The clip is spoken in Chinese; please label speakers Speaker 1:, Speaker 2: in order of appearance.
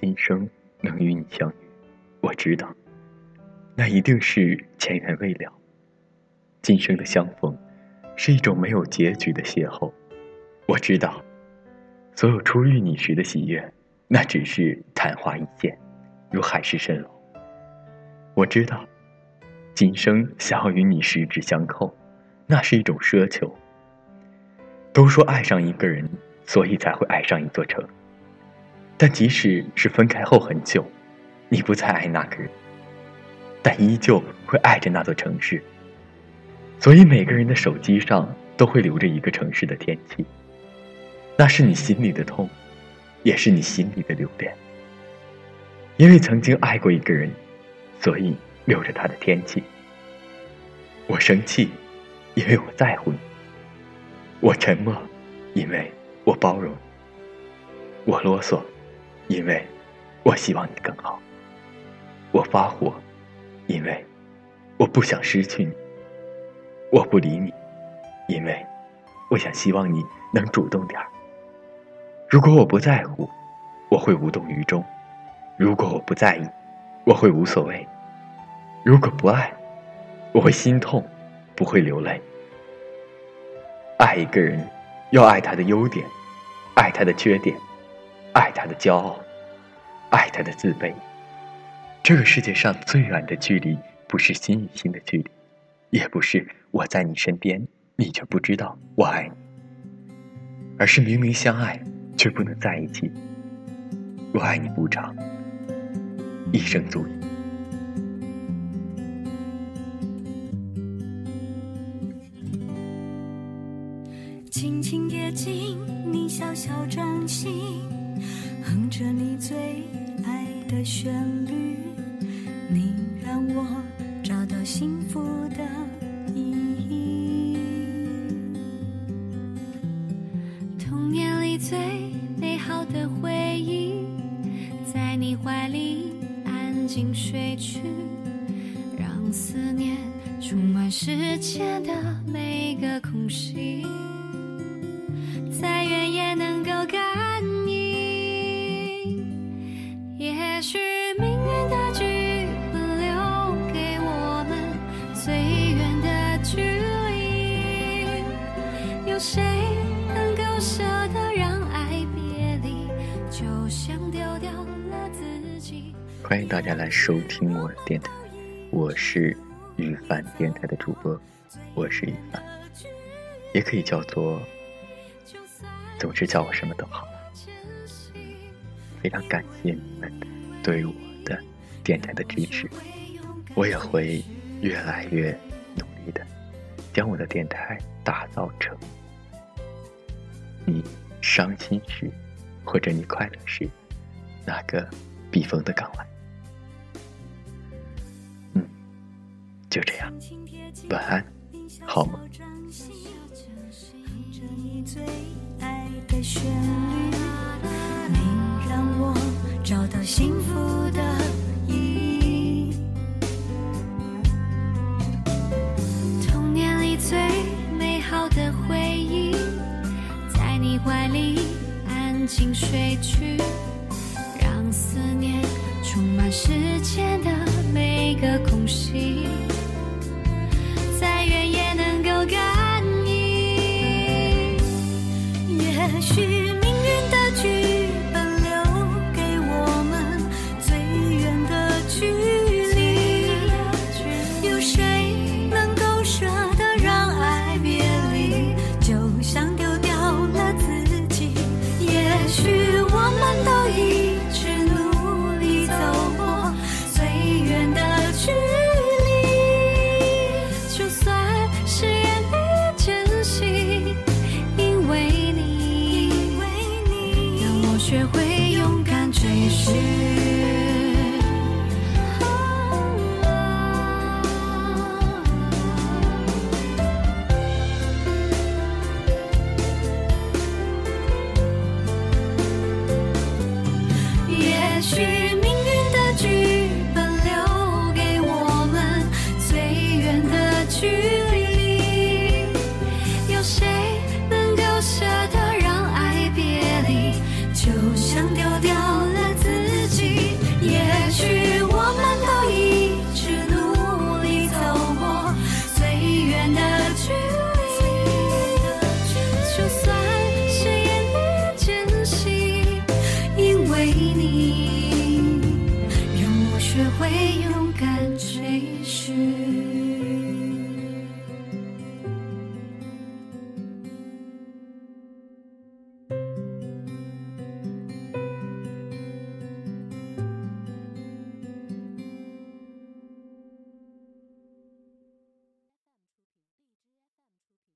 Speaker 1: 今生能与你相遇，我知道，那一定是前缘未了。今生的相逢，是一种没有结局的邂逅。我知道，所有初遇你时的喜悦，那只是昙花一现，如海市蜃楼。我知道，今生想要与你十指相扣，那是一种奢求。都说爱上一个人，所以才会爱上一座城。但即使是分开后很久，你不再爱那个人，但依旧会爱着那座城市。所以每个人的手机上都会留着一个城市的天气，那是你心里的痛，也是你心里的留恋。因为曾经爱过一个人，所以留着他的天气。我生气，因为我在乎你。我沉默，因为我包容；我啰嗦，因为我希望你更好；我发火，因为我不想失去你；我不理你，因为我想希望你能主动点儿。如果我不在乎，我会无动于衷；如果我不在意，我会无所谓；如果不爱，我会心痛，不会流泪。爱一个人，要爱他的优点，爱他的缺点，爱他的骄傲，爱他的自卑。这个世界上最远的距离，不是心与心的距离，也不是我在你身边，你却不知道我爱你，而是明明相爱，却不能在一起。我爱你不长，一生足矣。
Speaker 2: 轻轻贴近你小小掌心，哼着你最爱的旋律，你让我找到幸福的意义。童年里最美好的回忆，在你怀里安静睡去，让思念充满世界的每个空隙。在原野谁能够舍得让爱别离？就像丢掉了自己。
Speaker 1: 欢迎大家来收听我的电台，我是雨凡电台的主播，我是雨凡，也可以叫做。总之叫我什么都好了。非常感谢你们对我的电台的支持，我也会越来越努力的，将我的电台打造成你伤心时或者你快乐时那个避风的港湾。嗯，就这样，晚安，好梦。
Speaker 2: 的旋律，你让我找到幸福的怀里安静睡去，让思念充满时间的每个空隙。就学会勇敢追寻。